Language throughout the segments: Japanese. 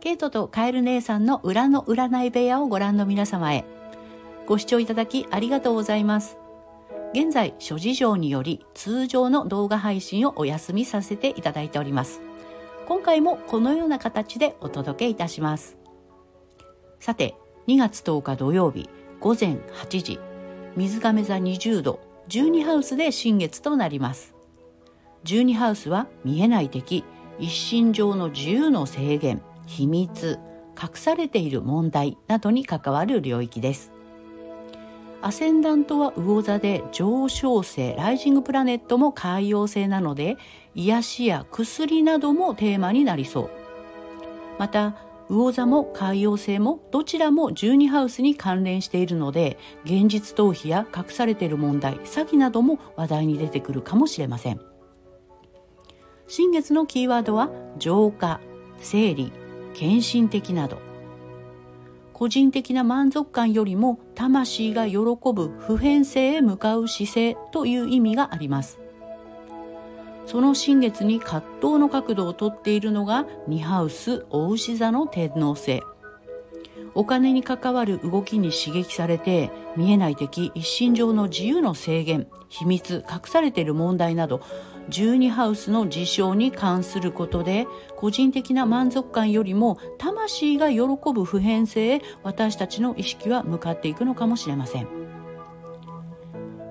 ケイトとカエル姉さんの裏の占い部屋をご覧の皆様へ。ご視聴いただきありがとうございます。現在諸事情により通常の動画配信をお休みさせていただいております。今回もこのような形でお届けいたします。さて2月10日土曜日午前8時水亀座20度12ハウスで新月となります。12ハウスは見えない敵一身上の自由の制限。秘密隠されている問題などに関わる領域です。アセンダントは魚座で上昇星ライジングプラネットも海洋星なので癒しや薬などもテーマになりそう。また魚座も海洋星もどちらも12ハウスに関連しているので現実逃避や隠されている問題詐欺なども話題に出てくるかもしれません。新月のキーワードは浄化整理。献身的など。個人的な満足感よりも魂が喜ぶ普遍性へ向かう姿勢という意味があります。その新月に葛藤の角度をとっているのがニハウス大牛座の天皇星お金に関わる動きに刺激されて見えない敵一身上の自由の制限秘密隠されている問題など12ハウスの事象に関することで個人的な満足感よりも魂が喜ぶ普遍性へ私たちの意識は向かっていくのかもしれません。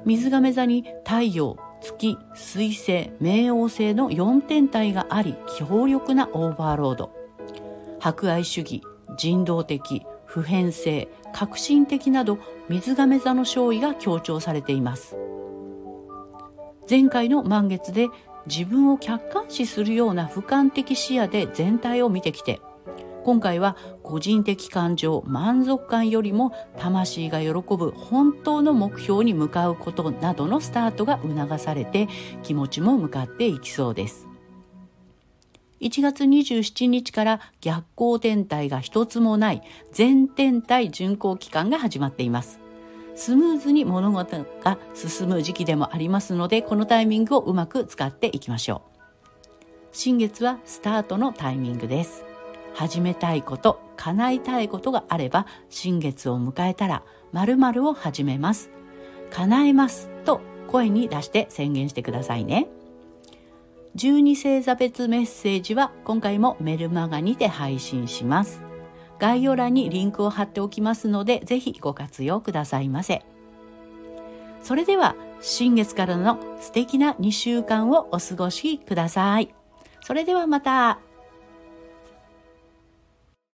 水亀座に太陽月水星冥王星の4天体があり強力なオーバーロード。博愛主義人道的普遍性革新的など水亀座の勝利が強調されています。前回の満月で自分を客観視するような俯瞰的視野で全体を見てきて今回は個人的感情満足感よりも魂が喜ぶ本当の目標に向かうことなどのスタートが促されて気持ちも向かっていきそうです。1月27日から逆光天体が一つもない全天体巡行期間が始まっています。スムーズに物事が進む時期でもありますのでこのタイミングをうまく使っていきましょう。新月はスタートのタイミングです。始めたいこと叶いたいことがあれば新月を迎えたら〇〇を始めます。叶えますと声に出して宣言してくださいね。12星座別メッセージは今回もメルマガにて配信します概要欄にリンクを貼っておきますので、ぜひご活用くださいませ。それでは、新月からの素敵な2週間をお過ごしください。それではまた。